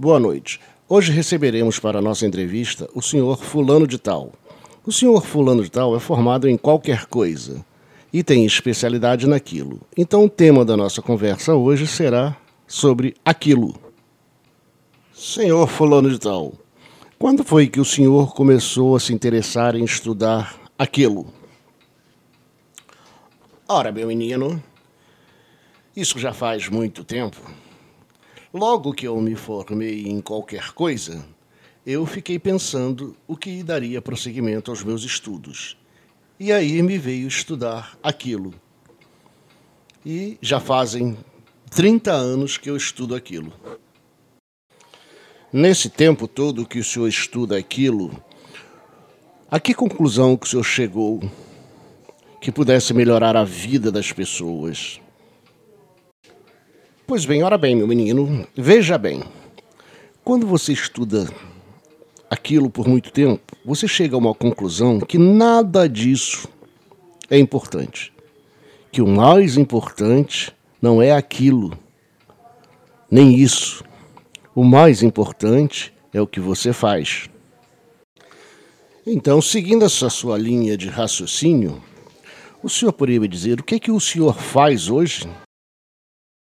Boa noite. Hoje receberemos para nossa entrevista o senhor Fulano de Tal. O senhor Fulano de Tal é formado em qualquer coisa e tem especialidade naquilo. Então, o tema da nossa conversa hoje será sobre aquilo. Senhor Fulano de Tal, quando foi que o senhor começou a se interessar em estudar aquilo? Ora, meu menino, isso já faz muito tempo. Logo que eu me formei em qualquer coisa, eu fiquei pensando o que daria prosseguimento aos meus estudos. E aí me veio estudar aquilo. E já fazem 30 anos que eu estudo aquilo. Nesse tempo todo que o senhor estuda aquilo, a que conclusão que o senhor chegou que pudesse melhorar a vida das pessoas? Pois bem, ora bem, meu menino, veja bem. Quando você estuda aquilo por muito tempo, você chega a uma conclusão que nada disso é importante. Que o mais importante não é aquilo, nem isso. O mais importante é o que você faz. Então, seguindo essa sua linha de raciocínio, o senhor poderia me dizer o que, é que o senhor faz hoje